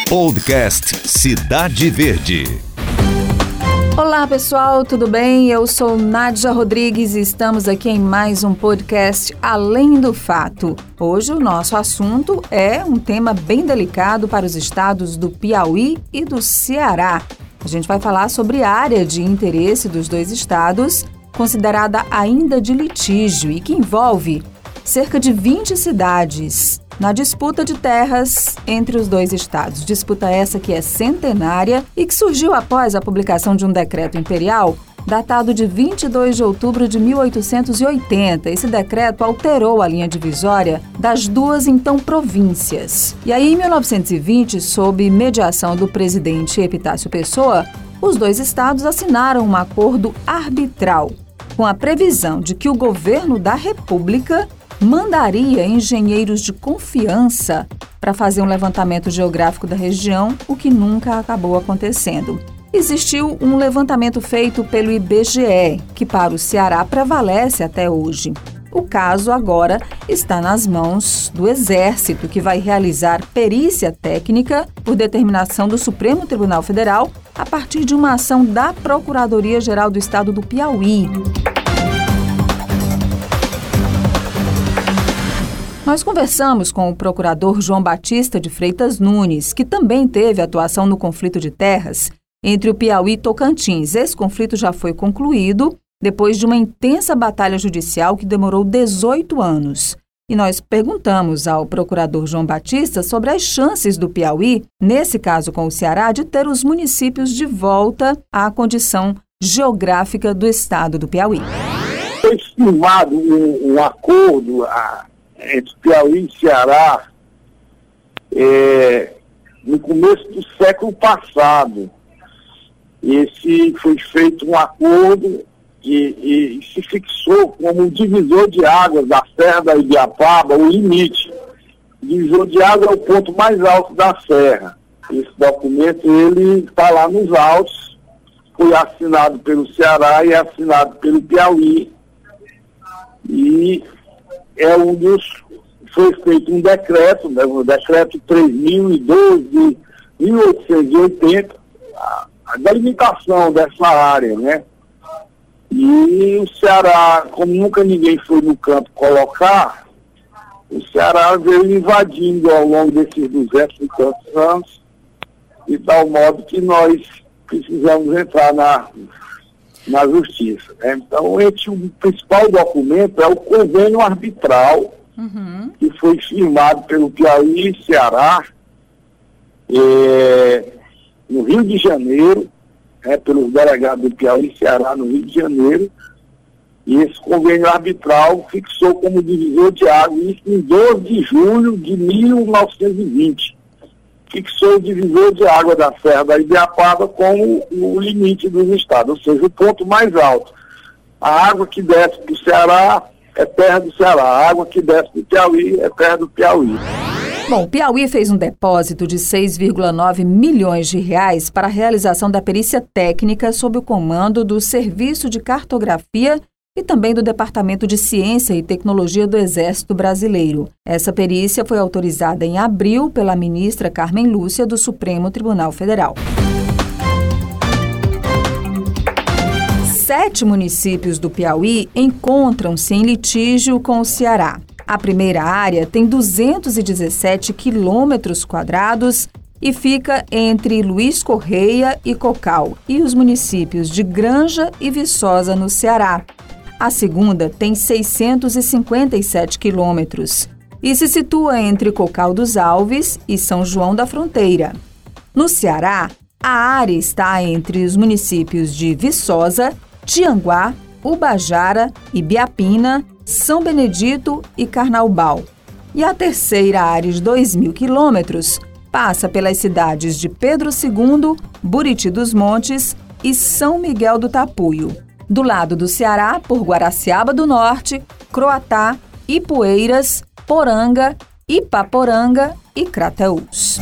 Podcast Cidade Verde. Olá pessoal, tudo bem? Eu sou Nádia Rodrigues e estamos aqui em mais um podcast Além do Fato. Hoje o nosso assunto é um tema bem delicado para os estados do Piauí e do Ceará. A gente vai falar sobre a área de interesse dos dois estados, considerada ainda de litígio e que envolve cerca de 20 cidades na disputa de terras entre os dois estados. Disputa essa que é centenária e que surgiu após a publicação de um decreto imperial datado de 22 de outubro de 1880. Esse decreto alterou a linha divisória das duas então províncias. E aí, em 1920, sob mediação do presidente Epitácio Pessoa, os dois estados assinaram um acordo arbitral com a previsão de que o governo da República mandaria engenheiros de confiança para fazer um levantamento geográfico da região, o que nunca acabou acontecendo. Existiu um levantamento feito pelo IBGE, que para o Ceará prevalece até hoje. O caso agora está nas mãos do Exército, que vai realizar perícia técnica por determinação do Supremo Tribunal Federal a partir de uma ação da Procuradoria-Geral do Estado do Piauí. Nós conversamos com o procurador João Batista de Freitas Nunes, que também teve atuação no conflito de terras entre o Piauí e Tocantins. Esse conflito já foi concluído depois de uma intensa batalha judicial que demorou 18 anos. E nós perguntamos ao procurador João Batista sobre as chances do Piauí, nesse caso com o Ceará, de ter os municípios de volta à condição geográfica do estado do Piauí. Foi firmado um, um acordo, a entre Piauí e Ceará é, no começo do século passado. Esse foi feito um acordo e, e, se fixou como um divisor de águas da Serra da Ibiapaba, o limite. O divisor de água é o ponto mais alto da serra. Esse documento ele está lá nos autos, foi assinado pelo Ceará e assinado pelo Piauí. E é um dos. Foi feito um decreto, né, o decreto 3012 de 1880, a, a delimitação dessa área, né? E o Ceará, como nunca ninguém foi no campo colocar, o Ceará veio invadindo ao longo desses 200 e tantos anos, de tal modo que nós precisamos entrar na, na justiça. Né? Então, esse, o principal documento é o convênio arbitral, uhum. que foi firmado pelo Piauí e Ceará, é, no Rio de Janeiro, é, pelos delegados do Piauí e Ceará no Rio de Janeiro, e esse convênio arbitral fixou como divisor de água isso em 12 de julho de 1920 fixou o divisor de água da Serra da Ibiapaba como o limite dos estados, ou seja, o ponto mais alto. A água que desce do Ceará é terra do Ceará, a água que desce do Piauí é terra do Piauí. Bom, o Piauí fez um depósito de 6,9 milhões de reais para a realização da perícia técnica sob o comando do Serviço de Cartografia e também do Departamento de Ciência e Tecnologia do Exército Brasileiro. Essa perícia foi autorizada em abril pela ministra Carmen Lúcia do Supremo Tribunal Federal. Sete municípios do Piauí encontram-se em litígio com o Ceará. A primeira área tem 217 quilômetros quadrados e fica entre Luiz Correia e Cocal e os municípios de Granja e Viçosa, no Ceará. A segunda tem 657 quilômetros e se situa entre Cocal dos Alves e São João da Fronteira. No Ceará, a área está entre os municípios de Viçosa, Tianguá, Ubajara, Ibiapina, São Benedito e Carnaubal. E a terceira área de 2 mil quilômetros passa pelas cidades de Pedro II, Buriti dos Montes e São Miguel do Tapuio. Do lado do Ceará, por Guaraciaba do Norte, Croatá, Ipueiras, Poranga, Ipaporanga e Crateús.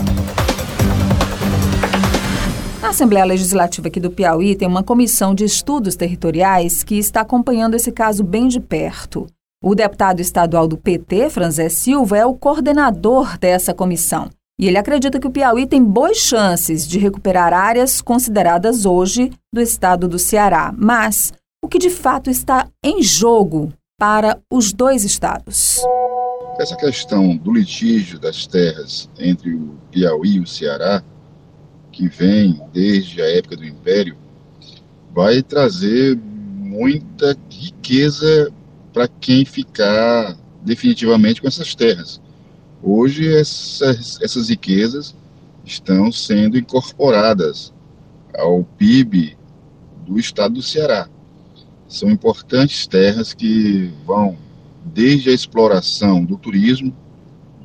A Assembleia Legislativa aqui do Piauí tem uma comissão de estudos territoriais que está acompanhando esse caso bem de perto. O deputado estadual do PT, Franzé Silva, é o coordenador dessa comissão. E ele acredita que o Piauí tem boas chances de recuperar áreas consideradas hoje do estado do Ceará. Mas o que de fato está em jogo para os dois estados? Essa questão do litígio das terras entre o Piauí e o Ceará, que vem desde a época do Império, vai trazer muita riqueza para quem ficar definitivamente com essas terras. Hoje, essas, essas riquezas estão sendo incorporadas ao PIB do estado do Ceará. São importantes terras que vão desde a exploração do turismo,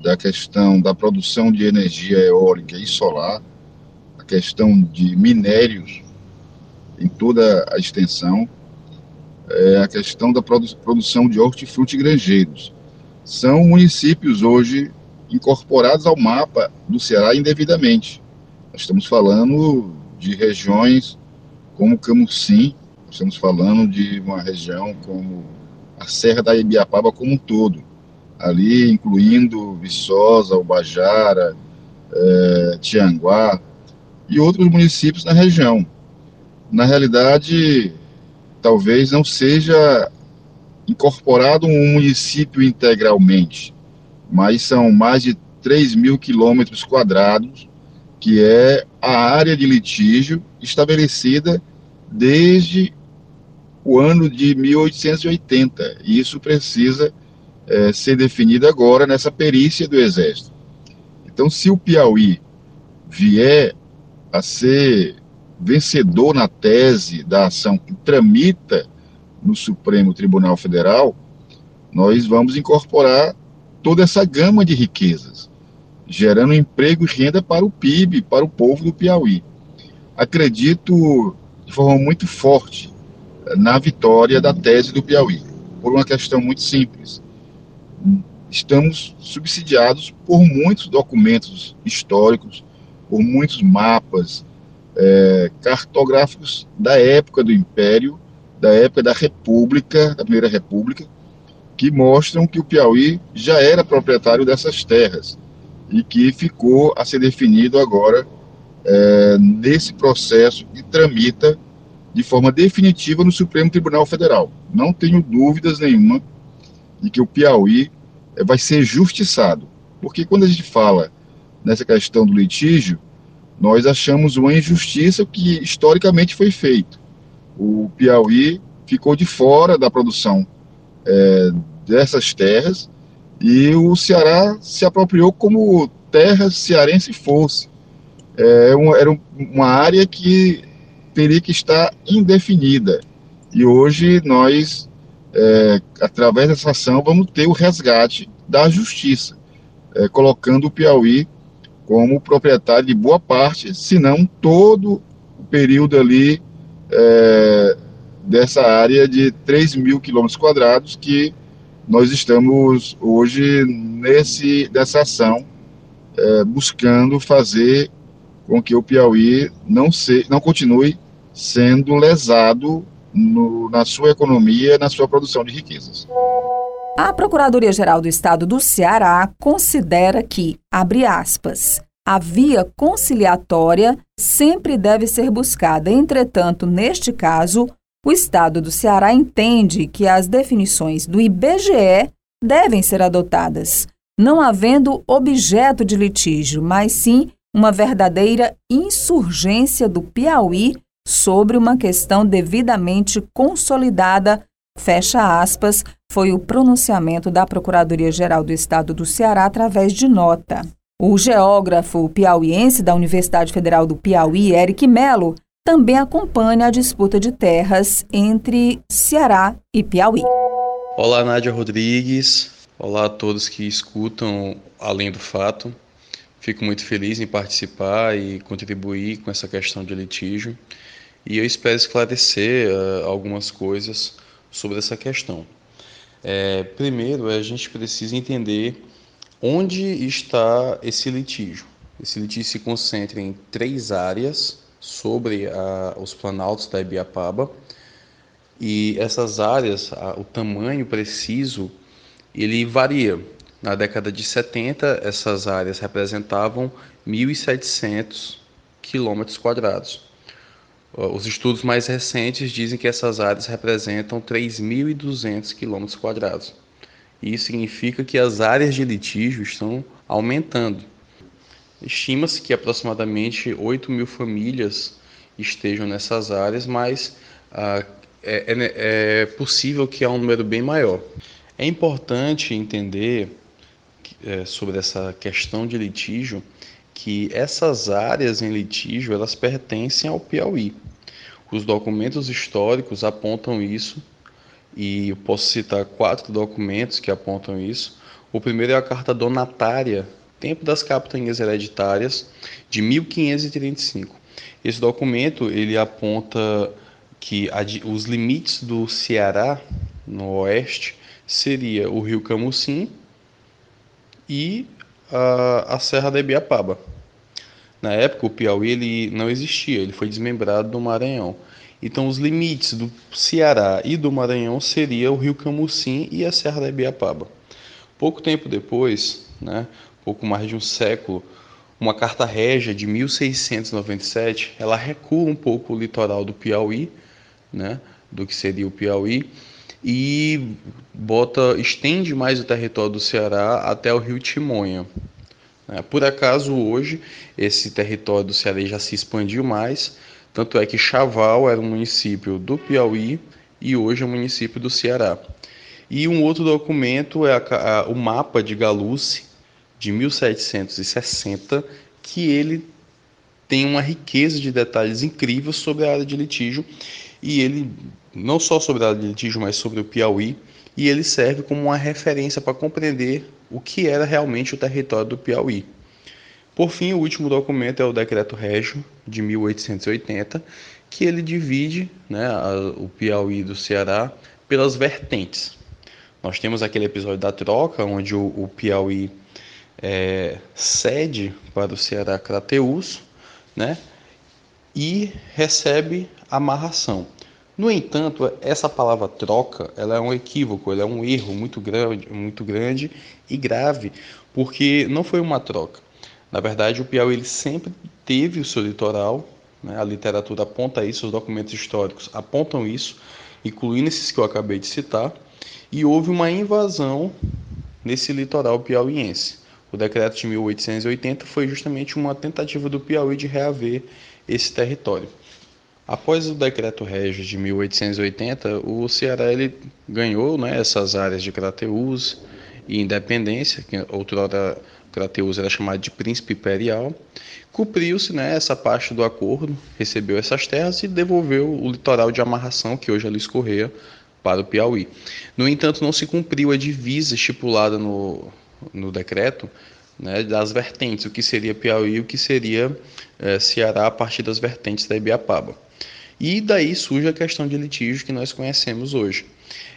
da questão da produção de energia eólica e solar, a questão de minérios em toda a extensão, é a questão da produ produção de hortifruti e granjeiros. São municípios hoje incorporados ao mapa do Ceará indevidamente. Nós estamos falando de regiões como Camusim, estamos falando de uma região como a Serra da Ibiapaba como um todo, ali incluindo Viçosa, Ubajara, é, Tianguá e outros municípios na região. Na realidade, talvez não seja incorporado um município integralmente, mas são mais de 3 mil quilômetros quadrados, que é a área de litígio estabelecida desde o ano de 1880. E isso precisa é, ser definido agora nessa perícia do Exército. Então, se o Piauí vier a ser vencedor na tese da ação que tramita no Supremo Tribunal Federal, nós vamos incorporar toda essa gama de riquezas, gerando emprego e renda para o PIB, para o povo do Piauí. Acredito de forma muito forte na vitória da tese do Piauí, por uma questão muito simples. Estamos subsidiados por muitos documentos históricos, por muitos mapas é, cartográficos da época do Império, da época da República, da Primeira República, que mostram que o Piauí já era proprietário dessas terras e que ficou a ser definido agora é, nesse processo que tramita de forma definitiva no Supremo Tribunal Federal. Não tenho dúvidas nenhuma de que o Piauí eh, vai ser justiçado, porque quando a gente fala nessa questão do litígio, nós achamos uma injustiça que historicamente foi feito. O Piauí ficou de fora da produção é, dessas terras e o Ceará se apropriou como terra cearense fosse. É, uma, era uma área que teria que estar indefinida. E hoje nós, é, através dessa ação, vamos ter o resgate da justiça, é, colocando o Piauí como proprietário de boa parte, se não todo o período ali é, dessa área de 3 mil quilômetros quadrados que nós estamos hoje nesse dessa ação é, buscando fazer com que o Piauí não se, não continue sendo lesado no, na sua economia, na sua produção de riquezas. A Procuradoria-Geral do Estado do Ceará considera que, abre aspas, a via conciliatória sempre deve ser buscada. Entretanto, neste caso, o Estado do Ceará entende que as definições do IBGE devem ser adotadas, não havendo objeto de litígio, mas sim uma verdadeira insurgência do Piauí sobre uma questão devidamente consolidada, fecha aspas, foi o pronunciamento da Procuradoria-Geral do Estado do Ceará através de nota. O geógrafo piauiense da Universidade Federal do Piauí, Eric Melo, também acompanha a disputa de terras entre Ceará e Piauí. Olá, Nádia Rodrigues. Olá a todos que escutam Além do Fato. Fico muito feliz em participar e contribuir com essa questão de litígio e eu espero esclarecer uh, algumas coisas sobre essa questão. É, primeiro, a gente precisa entender onde está esse litígio. Esse litígio se concentra em três áreas sobre a, os planaltos da Ibiapaba e essas áreas, a, o tamanho preciso, ele varia. Na década de 70, essas áreas representavam 1.700 quilômetros quadrados. Os estudos mais recentes dizem que essas áreas representam 3.200 quilômetros quadrados. Isso significa que as áreas de litígio estão aumentando. Estima-se que aproximadamente 8 mil famílias estejam nessas áreas, mas ah, é, é, é, possível que há um número bem maior. É importante entender é, sobre essa questão de litígio que essas áreas em litígio elas pertencem ao Piauí. Os documentos históricos apontam isso e eu posso citar quatro documentos que apontam isso. O primeiro é a Carta Donatária, Tempo das Capitanias Hereditárias, de 1535. Esse documento ele aponta que os limites do Ceará no oeste seria o Rio Camucim e a, a Serra da Ibiapaba. Na época o Piauí ele não existia, ele foi desmembrado do Maranhão. Então, os limites do Ceará e do Maranhão seria o rio Camucim e a Serra da Ibiapaba. Pouco tempo depois, né, pouco mais de um século, uma carta régia de 1697, ela recua um pouco o litoral do Piauí, né, do que seria o Piauí, e bota estende mais o território do Ceará até o rio Timonha. Né. Por acaso hoje esse território do Ceará já se expandiu mais, tanto é que Chaval era um município do Piauí e hoje é um município do Ceará. E um outro documento é a, a, o mapa de Galuce, de 1760, que ele tem uma riqueza de detalhes incríveis sobre a área de litígio e ele não só sobre a área de litígio, mas sobre o Piauí, e ele serve como uma referência para compreender o que era realmente o território do Piauí. Por fim, o último documento é o Decreto Régio de 1880, que ele divide né, a, o Piauí do Ceará pelas vertentes. Nós temos aquele episódio da troca, onde o, o Piauí é, cede para o Ceará Crateus, né, e recebe amarração. No entanto, essa palavra troca, ela é um equívoco, ela é um erro muito grande, muito grande e grave, porque não foi uma troca. Na verdade, o Piauí ele sempre teve o seu litoral, né? a literatura aponta isso, os documentos históricos apontam isso, incluindo esses que eu acabei de citar, e houve uma invasão nesse litoral piauiense. O decreto de 1880 foi justamente uma tentativa do Piauí de reaver esse território. Após o decreto Regis de 1880, o Ceará ele ganhou né, essas áreas de Crateús e Independência, que outrora Crateus era chamado de príncipe imperial, cumpriu-se né, essa parte do acordo, recebeu essas terras e devolveu o litoral de amarração que hoje ali escorreia para o Piauí. No entanto, não se cumpriu a divisa estipulada no, no decreto né, das vertentes, o que seria Piauí e o que seria é, Ceará a partir das vertentes da Ibiapaba. E daí surge a questão de litígio que nós conhecemos hoje.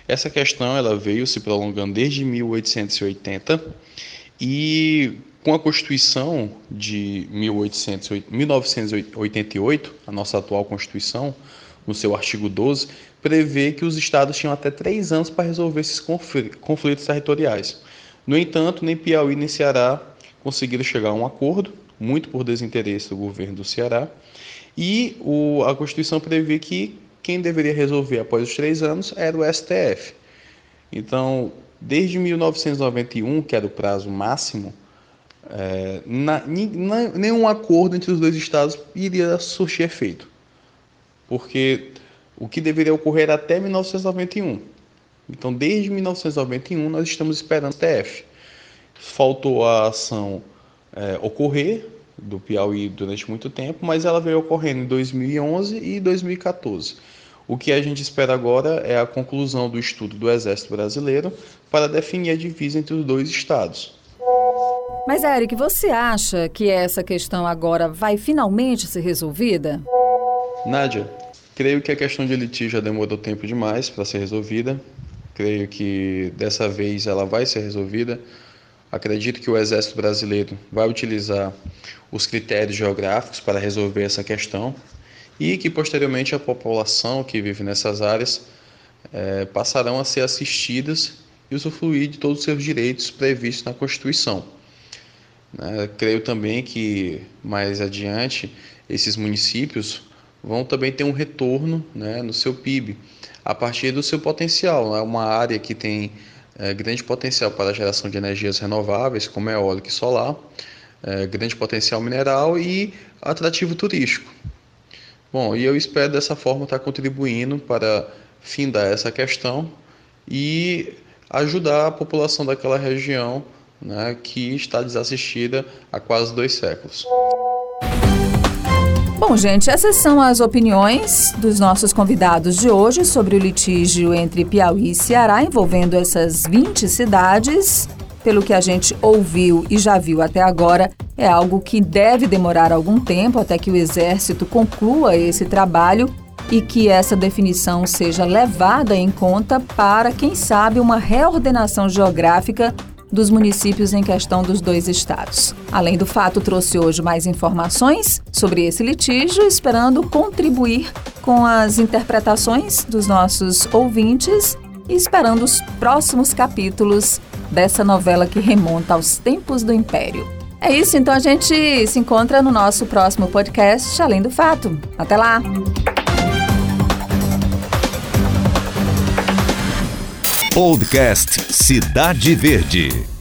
Essa questão ela veio se prolongando desde 1880 e com a Constituição de 1988, a nossa atual Constituição, no seu artigo 12, prevê que os estados tinham até três anos para resolver esses conflitos territoriais. No entanto, nem Piauí nem Ceará conseguiram chegar a um acordo, muito por desinteresse do governo do Ceará, e o, a Constituição prevê que quem deveria resolver após os três anos era o STF. Então, Desde 1991, que era o prazo máximo, é, na, na, nenhum acordo entre os dois estados iria surtir efeito. Porque o que deveria ocorrer até 1991. Então, desde 1991, nós estamos esperando o TF. Faltou a ação é, ocorrer do Piauí durante muito tempo, mas ela veio ocorrendo em 2011 e 2014. O que a gente espera agora é a conclusão do estudo do Exército Brasileiro para definir a divisa entre os dois estados. Mas, Eric, você acha que essa questão agora vai finalmente ser resolvida? Nádia, creio que a questão de litígio já demorou tempo demais para ser resolvida. Creio que dessa vez ela vai ser resolvida. Acredito que o Exército Brasileiro vai utilizar os critérios geográficos para resolver essa questão e que posteriormente a população que vive nessas áreas é, passarão a ser assistidas e usufruir de todos os seus direitos previstos na Constituição. Né? Creio também que mais adiante esses municípios vão também ter um retorno né, no seu PIB a partir do seu potencial. É né? uma área que tem é, grande potencial para a geração de energias renováveis, como eólica e solar, é, grande potencial mineral e atrativo turístico. Bom, e eu espero dessa forma estar contribuindo para findar essa questão e ajudar a população daquela região né, que está desassistida há quase dois séculos. Bom, gente, essas são as opiniões dos nossos convidados de hoje sobre o litígio entre Piauí e Ceará envolvendo essas 20 cidades. Pelo que a gente ouviu e já viu até agora, é algo que deve demorar algum tempo até que o Exército conclua esse trabalho e que essa definição seja levada em conta para, quem sabe, uma reordenação geográfica dos municípios em questão dos dois estados. Além do fato, trouxe hoje mais informações sobre esse litígio, esperando contribuir com as interpretações dos nossos ouvintes e esperando os próximos capítulos dessa novela que remonta aos tempos do Império. É isso, então a gente se encontra no nosso próximo podcast Além do Fato. Até lá! Podcast Cidade Verde.